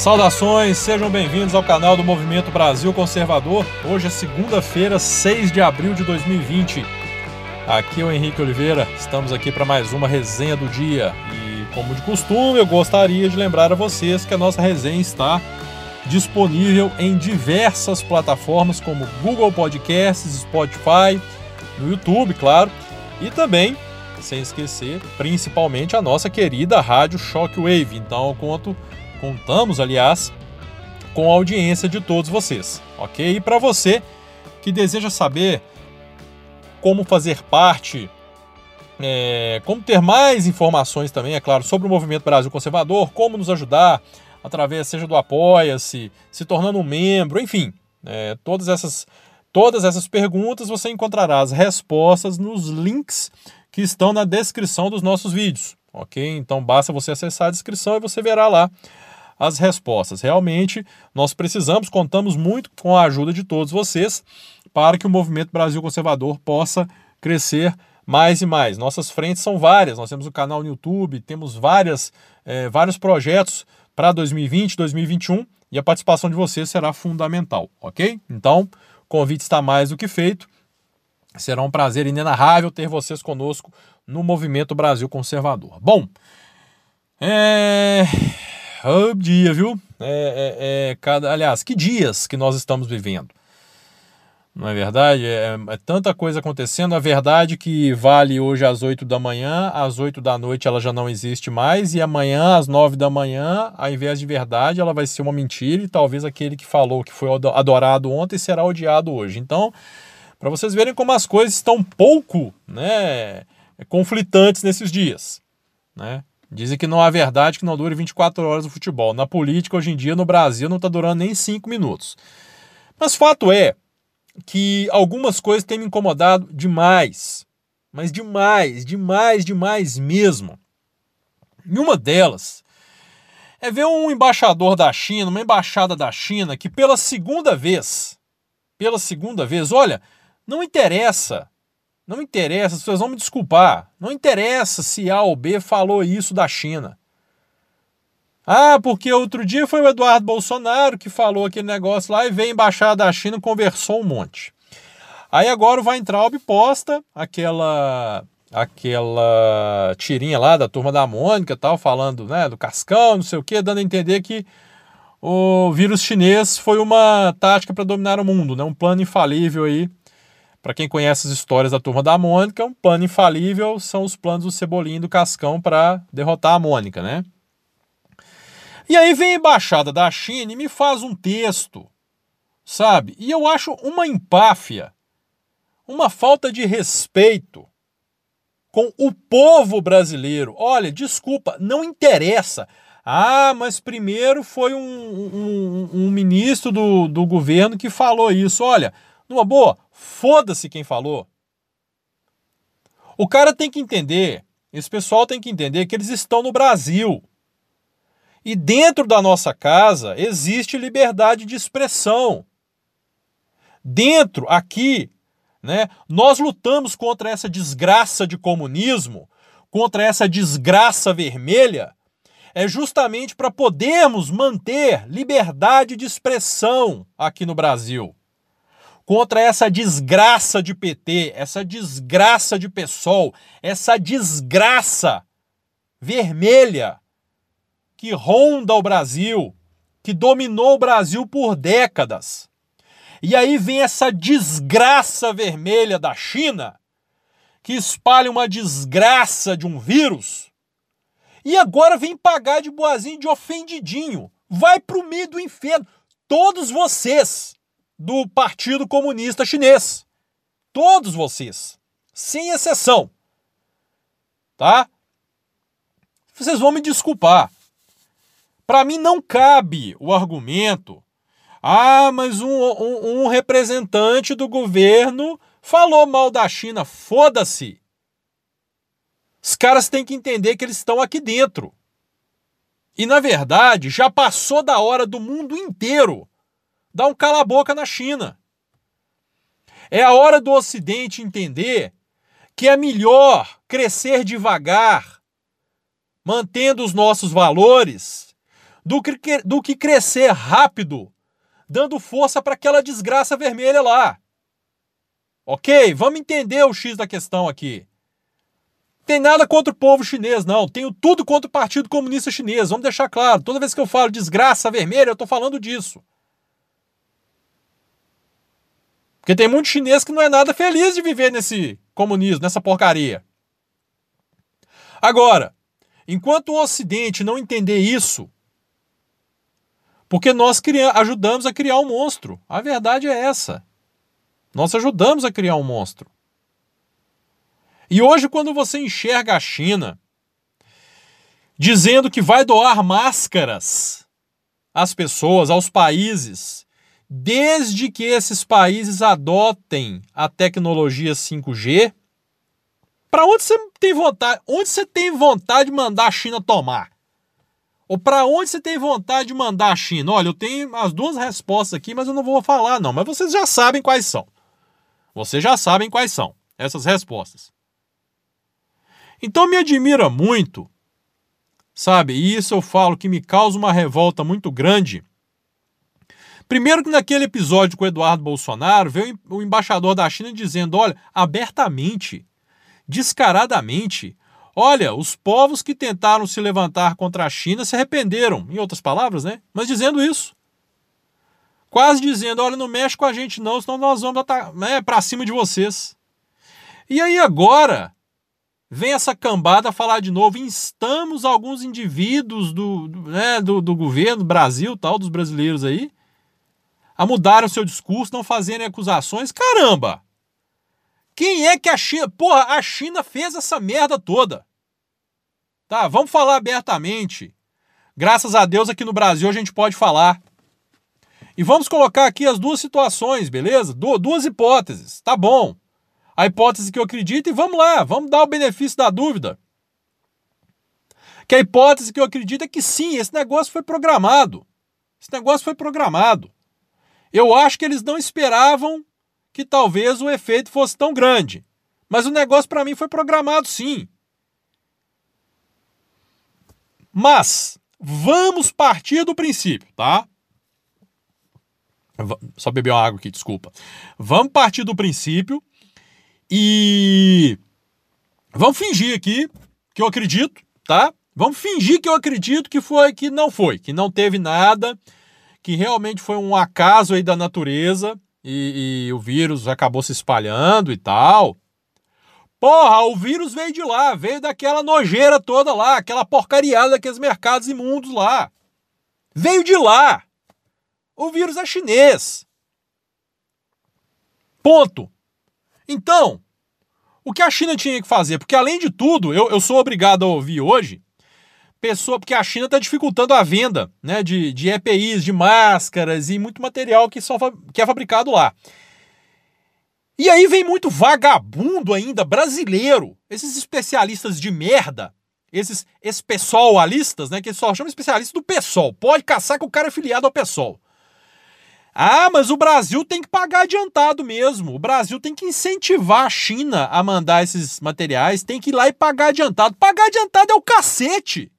Saudações, sejam bem-vindos ao canal do Movimento Brasil Conservador. Hoje é segunda-feira, 6 de abril de 2020. Aqui é o Henrique Oliveira, estamos aqui para mais uma resenha do dia. E, como de costume, eu gostaria de lembrar a vocês que a nossa resenha está disponível em diversas plataformas como Google Podcasts, Spotify, no YouTube, claro, e também, sem esquecer, principalmente a nossa querida rádio Shockwave. Então, eu conto Contamos, aliás, com a audiência de todos vocês, ok? E para você que deseja saber como fazer parte, é, como ter mais informações também, é claro, sobre o Movimento Brasil Conservador, como nos ajudar através, seja do Apoia-se, se tornando um membro, enfim, é, todas essas todas essas perguntas você encontrará as respostas nos links que estão na descrição dos nossos vídeos, ok? Então basta você acessar a descrição e você verá lá as respostas. Realmente, nós precisamos, contamos muito com a ajuda de todos vocês para que o movimento Brasil Conservador possa crescer mais e mais. Nossas frentes são várias. Nós temos o canal no YouTube, temos várias, é, vários projetos para 2020, 2021 e a participação de vocês será fundamental, ok? Então, o convite está mais do que feito. Será um prazer inenarrável ter vocês conosco no Movimento Brasil Conservador. Bom, é... Oh, dia, viu? É, é, é, cada, aliás, que dias que nós estamos vivendo. Não é verdade? É, é, tanta coisa acontecendo. A verdade que vale hoje às 8 da manhã, às 8 da noite ela já não existe mais, e amanhã, às 9 da manhã, ao invés de verdade, ela vai ser uma mentira, e talvez aquele que falou que foi adorado ontem será odiado hoje. Então, para vocês verem como as coisas estão pouco né, conflitantes nesses dias. Né? Dizem que não há verdade que não dure 24 horas o futebol. Na política, hoje em dia, no Brasil, não está durando nem 5 minutos. Mas fato é que algumas coisas têm me incomodado demais. Mas demais, demais, demais mesmo. E uma delas é ver um embaixador da China, uma embaixada da China, que pela segunda vez, pela segunda vez, olha, não interessa não interessa, as pessoas vão me desculpar. Não interessa se A ou B falou isso da China. Ah, porque outro dia foi o Eduardo Bolsonaro que falou aquele negócio lá e veio embaixada da China e conversou um monte. Aí agora vai entrar o posta aquela aquela tirinha lá da turma da Mônica tal, falando né, do Cascão, não sei o que, dando a entender que o vírus chinês foi uma tática para dominar o mundo, né, um plano infalível aí para quem conhece as histórias da turma da Mônica, um plano infalível são os planos do Cebolinha e do Cascão para derrotar a Mônica, né? E aí vem a embaixada da China e me faz um texto, sabe? E eu acho uma empáfia, uma falta de respeito com o povo brasileiro. Olha, desculpa, não interessa. Ah, mas primeiro foi um, um, um ministro do, do governo que falou isso. Olha, numa boa, foda-se quem falou. O cara tem que entender, esse pessoal tem que entender que eles estão no Brasil. E dentro da nossa casa existe liberdade de expressão. Dentro, aqui, né, nós lutamos contra essa desgraça de comunismo, contra essa desgraça vermelha, é justamente para podermos manter liberdade de expressão aqui no Brasil contra essa desgraça de PT, essa desgraça de PSOL, essa desgraça vermelha que ronda o Brasil, que dominou o Brasil por décadas. E aí vem essa desgraça vermelha da China, que espalha uma desgraça de um vírus, e agora vem pagar de boazinho, de ofendidinho. Vai pro meio do inferno. Todos vocês do Partido Comunista Chinês. Todos vocês, sem exceção. Tá? Vocês vão me desculpar. Para mim não cabe o argumento. Ah, mas um, um, um representante do governo falou mal da China. Foda-se. Os caras têm que entender que eles estão aqui dentro. E na verdade, já passou da hora do mundo inteiro Dá um cala-boca na China. É a hora do Ocidente entender que é melhor crescer devagar, mantendo os nossos valores, do que, do que crescer rápido, dando força para aquela desgraça vermelha lá. Ok? Vamos entender o X da questão aqui. Tem nada contra o povo chinês, não. Tenho tudo contra o Partido Comunista Chinês. Vamos deixar claro. Toda vez que eu falo desgraça vermelha, eu estou falando disso. Porque tem muito chinês que não é nada feliz de viver nesse comunismo, nessa porcaria. Agora, enquanto o Ocidente não entender isso, porque nós ajudamos a criar um monstro. A verdade é essa. Nós ajudamos a criar um monstro. E hoje, quando você enxerga a China dizendo que vai doar máscaras às pessoas, aos países, desde que esses países adotem a tecnologia 5G, para onde você tem vontade? Onde você tem vontade de mandar a China tomar? Ou para onde você tem vontade de mandar a China? Olha, eu tenho as duas respostas aqui, mas eu não vou falar não, mas vocês já sabem quais são. Vocês já sabem quais são essas respostas. Então me admira muito, sabe? E isso eu falo que me causa uma revolta muito grande. Primeiro que naquele episódio com o Eduardo Bolsonaro, veio o embaixador da China dizendo, olha, abertamente, descaradamente, olha, os povos que tentaram se levantar contra a China se arrependeram, em outras palavras, né? Mas dizendo isso. Quase dizendo, olha, não mexe com a gente não, senão nós vamos né, para cima de vocês. E aí agora, vem essa cambada falar de novo, instamos alguns indivíduos do, do, né, do, do governo Brasil, tal, dos brasileiros aí, a mudar o seu discurso, não fazerem acusações. Caramba! Quem é que a China. Porra, a China fez essa merda toda. Tá, vamos falar abertamente. Graças a Deus aqui no Brasil a gente pode falar. E vamos colocar aqui as duas situações, beleza? Du duas hipóteses. Tá bom a hipótese que eu acredito e vamos lá, vamos dar o benefício da dúvida. Que a hipótese que eu acredito é que sim, esse negócio foi programado. Esse negócio foi programado. Eu acho que eles não esperavam que talvez o efeito fosse tão grande. Mas o negócio para mim foi programado sim. Mas vamos partir do princípio, tá? Só beber uma água aqui, desculpa. Vamos partir do princípio e vamos fingir aqui que eu acredito, tá? Vamos fingir que eu acredito que foi que não foi, que não teve nada, que realmente foi um acaso aí da natureza e, e o vírus acabou se espalhando e tal. Porra, o vírus veio de lá, veio daquela nojeira toda lá, aquela porcariada daqueles mercados imundos lá. Veio de lá. O vírus é chinês. Ponto. Então, o que a China tinha que fazer? Porque, além de tudo, eu, eu sou obrigado a ouvir hoje pessoa, porque a China está dificultando a venda né, de, de EPIs, de máscaras e muito material que, só, que é fabricado lá. E aí vem muito vagabundo ainda, brasileiro, esses especialistas de merda, esses espessoalistas, né, que só chamam especialistas do PSOL. Pode caçar que o cara é filiado ao PSOL. Ah, mas o Brasil tem que pagar adiantado mesmo. O Brasil tem que incentivar a China a mandar esses materiais, tem que ir lá e pagar adiantado. Pagar adiantado é o cacete.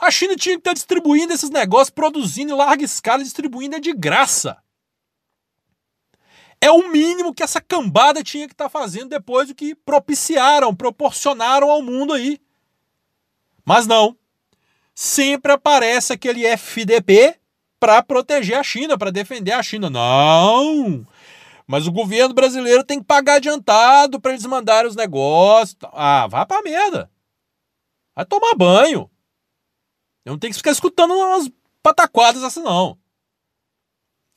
A China tinha que estar distribuindo esses negócios, produzindo em larga escala, distribuindo é de graça. É o mínimo que essa cambada tinha que estar fazendo depois do que propiciaram, proporcionaram ao mundo aí. Mas não. Sempre aparece aquele FDP para proteger a China, para defender a China. Não! Mas o governo brasileiro tem que pagar adiantado para eles mandarem os negócios. Ah, vá pra merda. Vai tomar banho. Eu não tenho que ficar escutando umas pataquadas assim, não.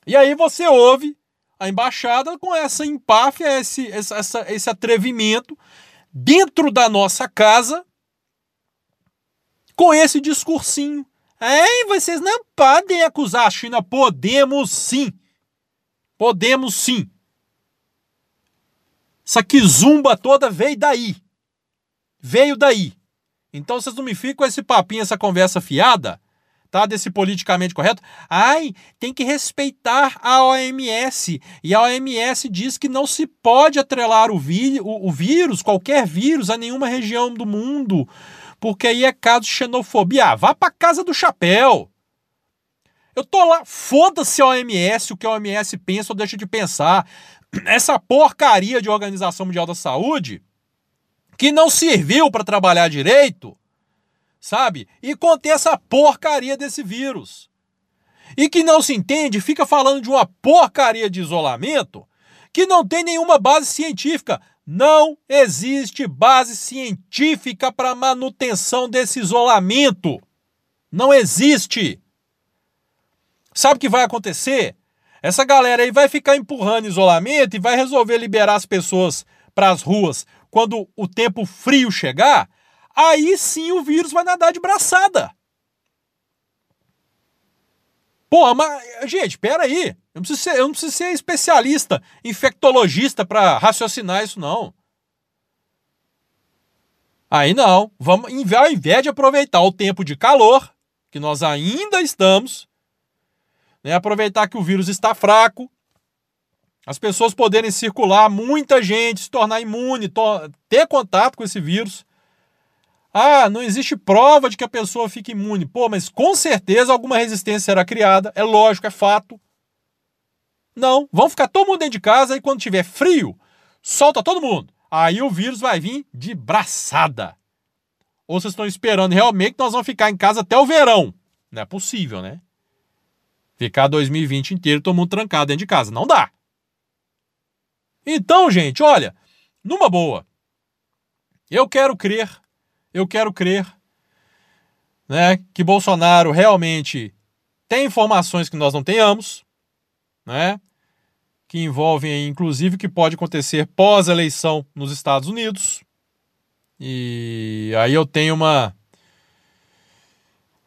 E aí você ouve a embaixada com essa empáfia, esse, essa, esse atrevimento dentro da nossa casa com esse discursinho Ei, vocês não podem acusar a China. Podemos sim. Podemos sim. Essa quizumba toda veio daí. Veio daí. Então vocês não me ficam com esse papinho, essa conversa fiada, tá? Desse politicamente correto. Ai, tem que respeitar a OMS. E a OMS diz que não se pode atrelar o, vi o, o vírus, qualquer vírus, a nenhuma região do mundo porque aí é caso de xenofobia. Ah, vá pra casa do chapéu. Eu tô lá, foda-se a OMS, o que a OMS pensa ou deixa de pensar. Essa porcaria de Organização Mundial da Saúde, que não serviu para trabalhar direito, sabe? E conter essa porcaria desse vírus. E que não se entende, fica falando de uma porcaria de isolamento que não tem nenhuma base científica. Não existe base científica para manutenção desse isolamento. Não existe. Sabe o que vai acontecer? Essa galera aí vai ficar empurrando isolamento e vai resolver liberar as pessoas para as ruas quando o tempo frio chegar. Aí sim o vírus vai nadar de braçada. Pô, mas, gente, pera aí. Eu não preciso ser, eu não preciso ser especialista, infectologista para raciocinar isso, não. Aí não. Vamos, ao invés de aproveitar o tempo de calor, que nós ainda estamos, né, aproveitar que o vírus está fraco, as pessoas poderem circular, muita gente se tornar imune, to ter contato com esse vírus, ah, não existe prova de que a pessoa fique imune. Pô, mas com certeza alguma resistência será criada. É lógico, é fato. Não, vão ficar todo mundo dentro de casa e quando tiver frio, solta todo mundo. Aí o vírus vai vir de braçada. Ou vocês estão esperando realmente que nós vamos ficar em casa até o verão? Não é possível, né? Ficar 2020 inteiro todo mundo trancado dentro de casa. Não dá. Então, gente, olha, numa boa. Eu quero crer eu quero crer né, que Bolsonaro realmente tem informações que nós não tenhamos, né, que envolvem, inclusive, o que pode acontecer pós-eleição nos Estados Unidos. E aí eu tenho uma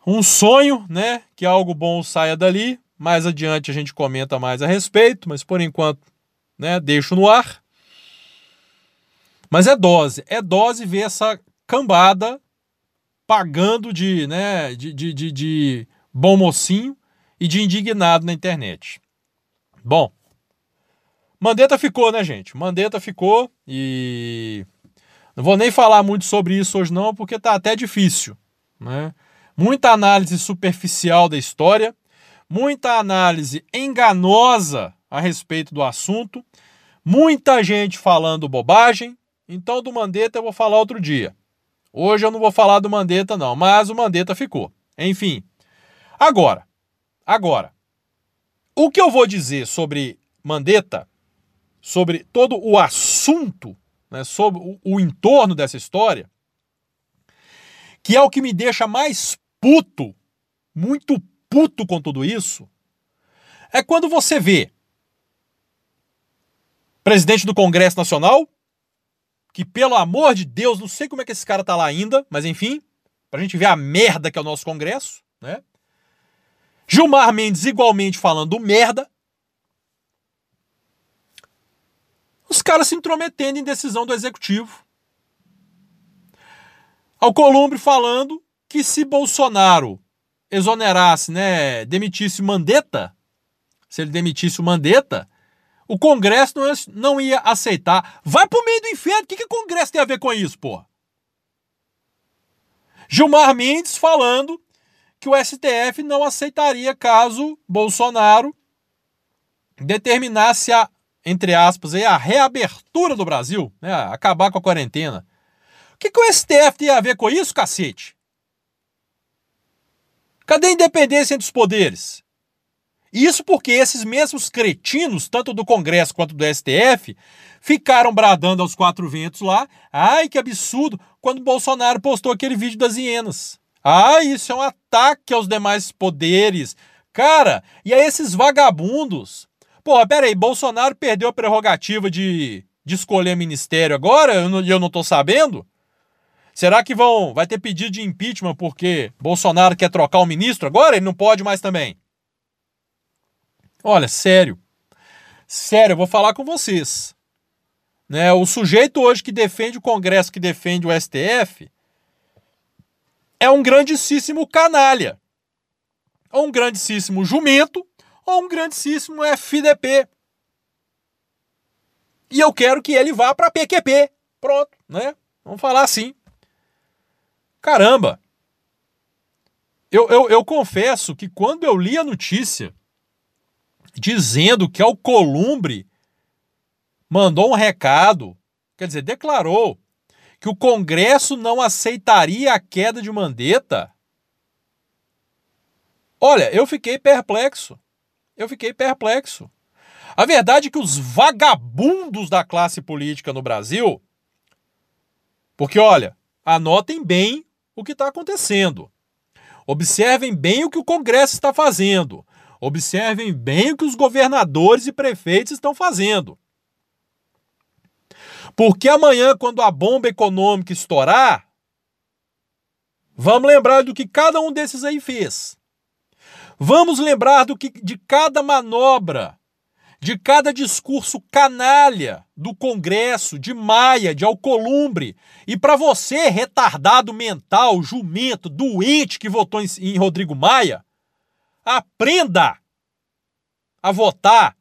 um sonho, né, que algo bom saia dali. Mais adiante a gente comenta mais a respeito, mas por enquanto, né, deixo no ar. Mas é dose, é dose ver essa cambada pagando de, né, de, de, de, de bom mocinho e de indignado na internet. Bom, Mandetta ficou, né, gente? Mandetta ficou e não vou nem falar muito sobre isso hoje não, porque tá até difícil, né? Muita análise superficial da história, muita análise enganosa a respeito do assunto, muita gente falando bobagem. Então do Mandetta eu vou falar outro dia. Hoje eu não vou falar do Mandetta, não, mas o Mandetta ficou. Enfim. Agora, agora, o que eu vou dizer sobre Mandetta, sobre todo o assunto, né, sobre o, o entorno dessa história, que é o que me deixa mais puto, muito puto com tudo isso, é quando você vê presidente do Congresso Nacional que, pelo amor de Deus, não sei como é que esse cara tá lá ainda, mas enfim, pra gente ver a merda que é o nosso Congresso, né? Gilmar Mendes igualmente falando merda. Os caras se intrometendo em decisão do executivo. Alcolumbre falando que se Bolsonaro exonerasse, né, demitisse Mandetta, se ele demitisse o Mandetta, o Congresso não ia, não ia aceitar. Vai pro meio do inferno. O que, que o Congresso tem a ver com isso, porra? Gilmar Mendes falando que o STF não aceitaria caso Bolsonaro determinasse a, entre aspas, a reabertura do Brasil, né, acabar com a quarentena. O que, que o STF tem a ver com isso, cacete? Cadê a independência entre os poderes? Isso porque esses mesmos cretinos, tanto do Congresso quanto do STF, ficaram bradando aos quatro ventos lá. Ai, que absurdo! Quando Bolsonaro postou aquele vídeo das hienas. Ah, isso é um ataque aos demais poderes. Cara, e a esses vagabundos? Porra, pera aí, Bolsonaro perdeu a prerrogativa de, de escolher ministério agora? E eu, não, eu não tô sabendo? Será que vão vai ter pedido de impeachment porque Bolsonaro quer trocar o ministro agora? Ele não pode mais também. Olha, sério. Sério, eu vou falar com vocês. Né, o sujeito hoje que defende o Congresso, que defende o STF, é um grandíssimo canalha. Ou um grandíssimo jumento, ou um grandíssimo FDP. E eu quero que ele vá para PQP. Pronto, né? Vamos falar assim. Caramba! Eu, eu, eu confesso que quando eu li a notícia dizendo que Alcolumbre mandou um recado, quer dizer, declarou que o Congresso não aceitaria a queda de Mandetta. Olha, eu fiquei perplexo. Eu fiquei perplexo. A verdade é que os vagabundos da classe política no Brasil. Porque, olha, anotem bem o que está acontecendo. Observem bem o que o Congresso está fazendo. Observem bem o que os governadores e prefeitos estão fazendo. Porque amanhã, quando a bomba econômica estourar, vamos lembrar do que cada um desses aí fez. Vamos lembrar do que de cada manobra, de cada discurso canalha do Congresso, de Maia, de Alcolumbre. E para você, retardado mental, jumento, doente que votou em, em Rodrigo Maia, aprenda a votar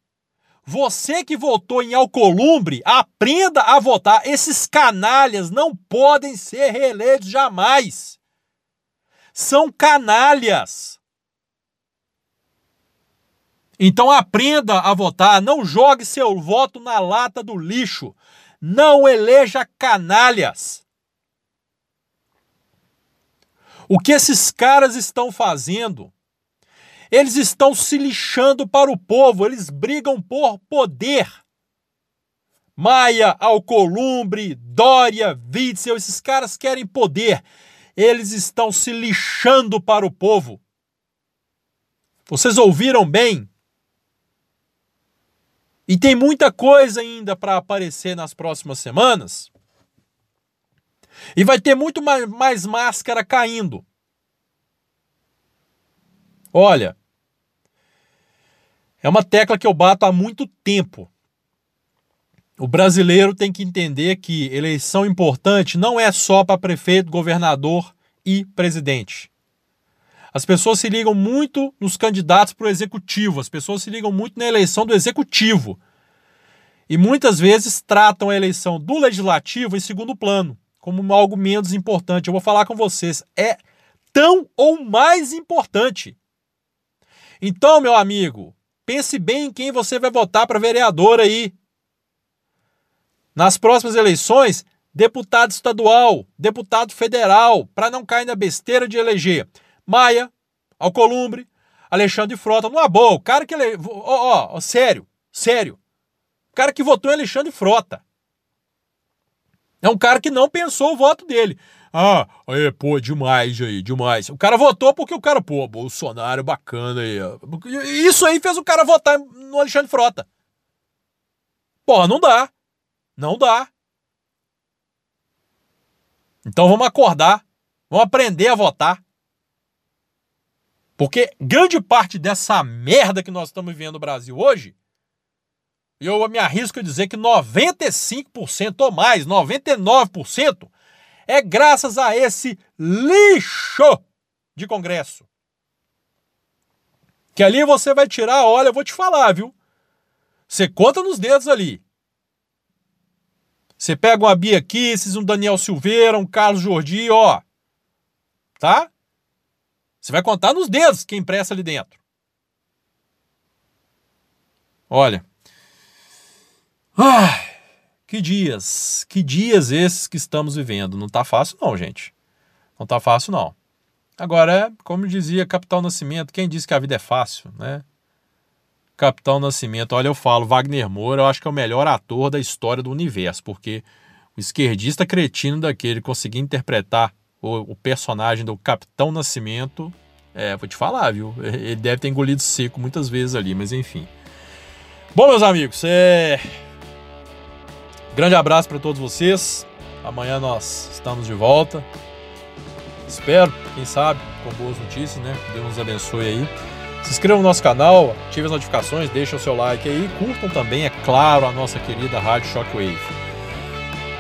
você que votou em Alcolumbre, aprenda a votar. Esses canalhas não podem ser reeleitos jamais. São canalhas. Então aprenda a votar. Não jogue seu voto na lata do lixo. Não eleja canalhas. O que esses caras estão fazendo eles estão se lixando para o povo, eles brigam por poder. Maia, Alcolumbre, Dória, Witzel, esses caras querem poder. Eles estão se lixando para o povo. Vocês ouviram bem? E tem muita coisa ainda para aparecer nas próximas semanas. E vai ter muito mais, mais máscara caindo. Olha, é uma tecla que eu bato há muito tempo. O brasileiro tem que entender que eleição importante não é só para prefeito, governador e presidente. As pessoas se ligam muito nos candidatos para o executivo, as pessoas se ligam muito na eleição do executivo. E muitas vezes tratam a eleição do legislativo em segundo plano, como algo menos importante. Eu vou falar com vocês, é tão ou mais importante. Então, meu amigo, Pense bem em quem você vai votar para vereador aí. Nas próximas eleições, deputado estadual, deputado federal, para não cair na besteira de eleger Maia, Alcolumbre, Alexandre Frota. Numa boa, o cara que ele. Ó, ó, ó, sério, sério. O cara que votou em Alexandre Frota. É um cara que não pensou o voto dele. Ah, aí, pô, demais aí, demais. O cara votou porque o cara, pô, Bolsonaro bacana aí. Isso aí fez o cara votar no Alexandre Frota. Porra, não dá. Não dá. Então vamos acordar. Vamos aprender a votar. Porque grande parte dessa merda que nós estamos vivendo no Brasil hoje, eu me arrisco a dizer que 95% ou mais, 99%, é graças a esse lixo de Congresso. Que ali você vai tirar, olha, eu vou te falar, viu? Você conta nos dedos ali. Você pega uma Bia Kisses, um Daniel Silveira, um Carlos Jordi, ó. Tá? Você vai contar nos dedos quem presta ali dentro. Olha. Ai. Que dias, que dias esses que estamos vivendo. Não tá fácil não, gente. Não tá fácil não. Agora, como dizia Capitão Nascimento, quem disse que a vida é fácil, né? Capitão Nascimento, olha, eu falo, Wagner Moura, eu acho que é o melhor ator da história do universo, porque o esquerdista cretino daquele conseguir interpretar o, o personagem do Capitão Nascimento, é, vou te falar, viu? Ele deve ter engolido seco muitas vezes ali, mas enfim. Bom, meus amigos, é Grande abraço para todos vocês. Amanhã nós estamos de volta. Espero, quem sabe, com boas notícias, né? Deus nos abençoe aí. Se inscrevam no nosso canal, ativem as notificações, deixem o seu like aí. Curtam também, é claro, a nossa querida Rádio Shockwave.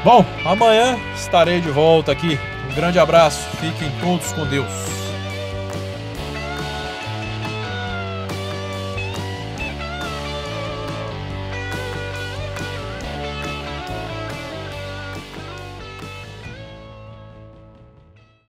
Bom, amanhã estarei de volta aqui. Um grande abraço, fiquem todos com Deus.